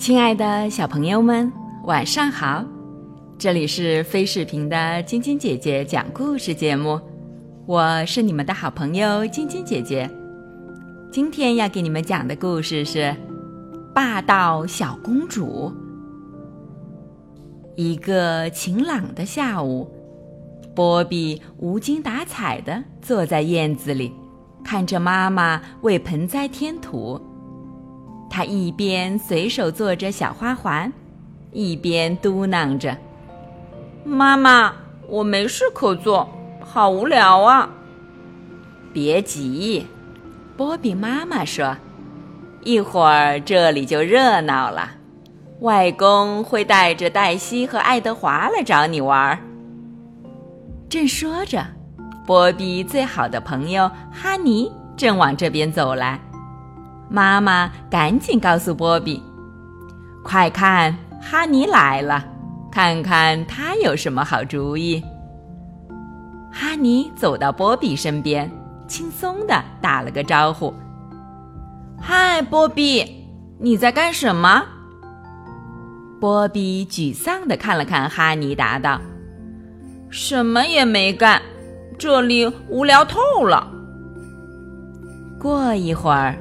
亲爱的小朋友们，晚上好！这里是飞视频的晶晶姐姐讲故事节目，我是你们的好朋友晶晶姐姐。今天要给你们讲的故事是《霸道小公主》。一个晴朗的下午，波比无精打采地坐在院子里，看着妈妈为盆栽添土。他一边随手做着小花环，一边嘟囔着：“妈妈，我没事可做，好无聊啊！”别急，波比妈妈说：“一会儿这里就热闹了，外公会带着黛西和爱德华来找你玩。”正说着，波比最好的朋友哈尼正往这边走来。妈妈赶紧告诉波比：“快看，哈尼来了，看看他有什么好主意。”哈尼走到波比身边，轻松的打了个招呼：“嗨，波比，你在干什么？”波比沮丧的看了看哈尼，答道：“什么也没干，这里无聊透了。”过一会儿。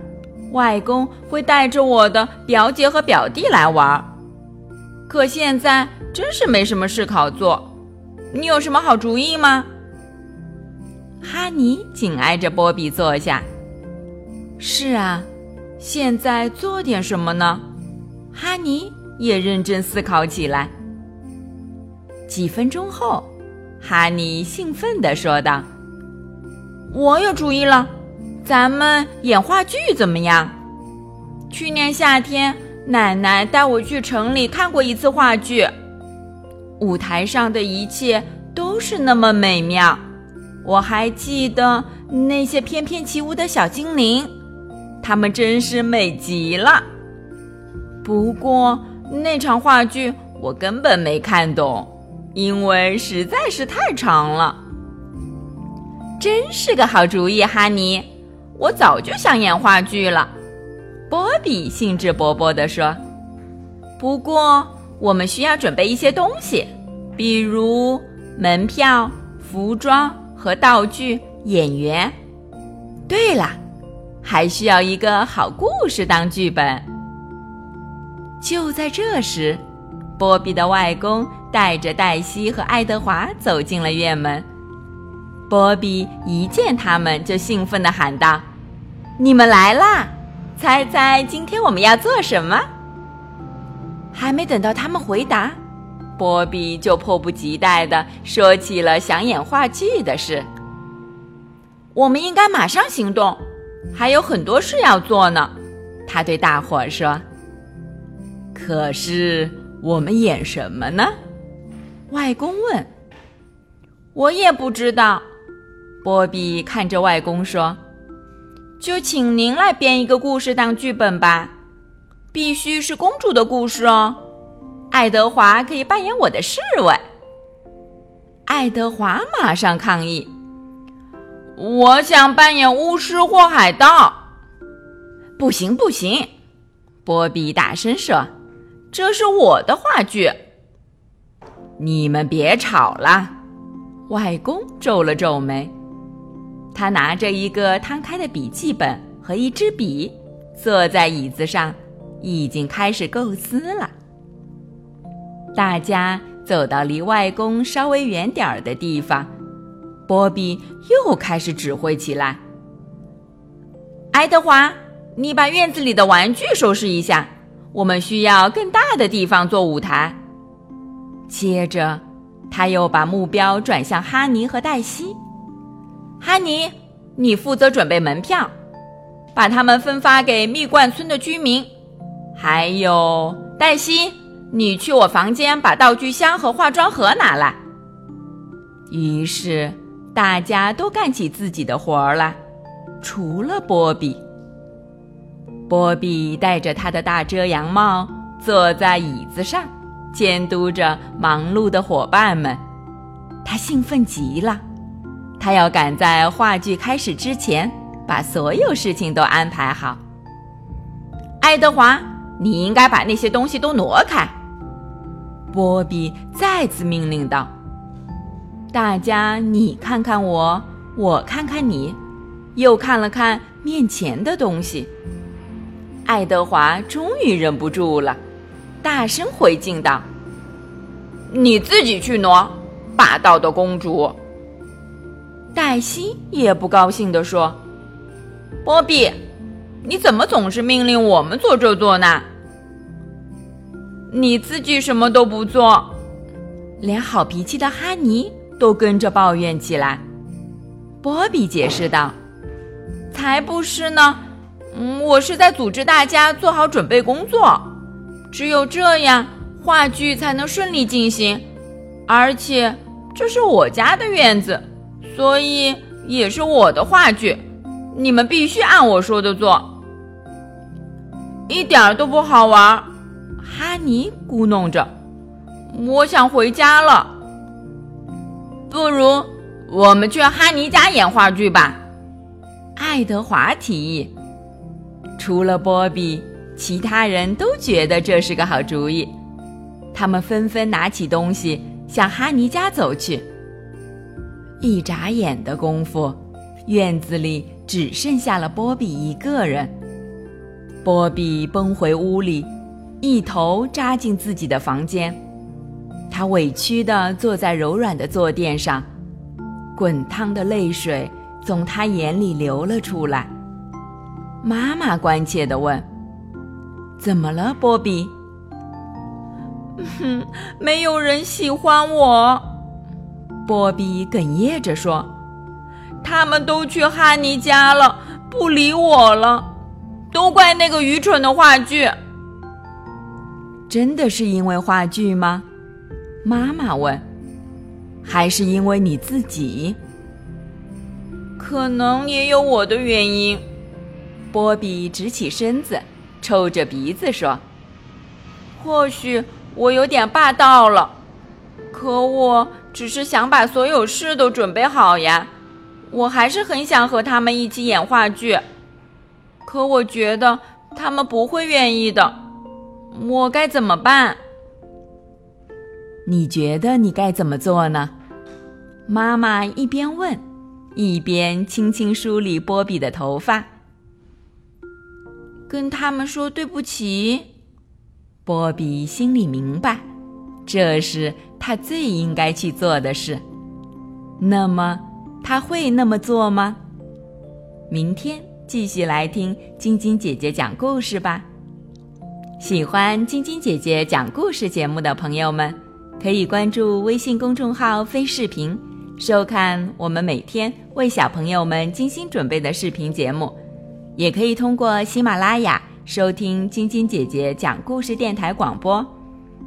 外公会带着我的表姐和表弟来玩，可现在真是没什么事可做。你有什么好主意吗？哈尼紧挨着波比坐下。是啊，现在做点什么呢？哈尼也认真思考起来。几分钟后，哈尼兴奋地说道：“我有主意了。”咱们演话剧怎么样？去年夏天，奶奶带我去城里看过一次话剧，舞台上的一切都是那么美妙。我还记得那些翩翩起舞的小精灵，他们真是美极了。不过那场话剧我根本没看懂，因为实在是太长了。真是个好主意，哈尼。我早就想演话剧了，波比兴致勃勃地说。不过我们需要准备一些东西，比如门票、服装和道具、演员。对了，还需要一个好故事当剧本。就在这时，波比的外公带着黛西和爱德华走进了院门。波比一见他们，就兴奋地喊道。你们来啦！猜猜今天我们要做什么？还没等到他们回答，波比就迫不及待地说起了想演话剧的事。我们应该马上行动，还有很多事要做呢。他对大伙儿说：“可是我们演什么呢？”外公问。“我也不知道。”波比看着外公说。就请您来编一个故事当剧本吧，必须是公主的故事哦。爱德华可以扮演我的侍卫。爱德华马上抗议：“我想扮演巫师或海盗。”不行不行！波比大声说：“这是我的话剧。”你们别吵了！外公皱了皱眉。他拿着一个摊开的笔记本和一支笔，坐在椅子上，已经开始构思了。大家走到离外公稍微远点儿的地方，波比又开始指挥起来：“爱德华，你把院子里的玩具收拾一下，我们需要更大的地方做舞台。”接着，他又把目标转向哈尼和黛西。哈尼，你负责准备门票，把它们分发给蜜罐村的居民。还有黛西，你去我房间把道具箱和化妆盒拿来。于是大家都干起自己的活儿来，除了波比。波比戴着他的大遮阳帽，坐在椅子上，监督着忙碌的伙伴们。他兴奋极了。他要赶在话剧开始之前，把所有事情都安排好。爱德华，你应该把那些东西都挪开。”波比再次命令道。大家你看看我，我看看你，又看了看面前的东西。爱德华终于忍不住了，大声回敬道：“你自己去挪，霸道的公主。”黛西也不高兴地说：“波比，你怎么总是命令我们做这做那？你自己什么都不做。”连好脾气的哈尼都跟着抱怨起来。波比解释道：“才不是呢。”嗯，我是在组织大家做好准备工作，只有这样话剧才能顺利进行。而且这是我家的院子，所以也是我的话剧，你们必须按我说的做。一点都不好玩，哈尼咕哝着：“我想回家了。”不如我们去哈尼家演话剧吧，爱德华提议。除了波比，其他人都觉得这是个好主意。他们纷纷拿起东西向哈尼家走去。一眨眼的功夫，院子里只剩下了波比一个人。波比奔回屋里，一头扎进自己的房间。他委屈地坐在柔软的坐垫上，滚烫的泪水从他眼里流了出来。妈妈关切地问：“怎么了，波比？”“哼，没有人喜欢我。”波比哽咽着说，“他们都去哈尼家了，不理我了，都怪那个愚蠢的话剧。”“真的是因为话剧吗？”妈妈问，“还是因为你自己？”“可能也有我的原因。”波比直起身子，抽着鼻子说：“或许我有点霸道了，可我只是想把所有事都准备好呀。我还是很想和他们一起演话剧，可我觉得他们不会愿意的。我该怎么办？”你觉得你该怎么做呢？妈妈一边问，一边轻轻梳理波比的头发。跟他们说对不起，波比心里明白，这是他最应该去做的事。那么他会那么做吗？明天继续来听晶晶姐姐讲故事吧。喜欢晶晶姐姐讲故事节目的朋友们，可以关注微信公众号“飞视频”，收看我们每天为小朋友们精心准备的视频节目。也可以通过喜马拉雅收听晶晶姐姐讲故事电台广播。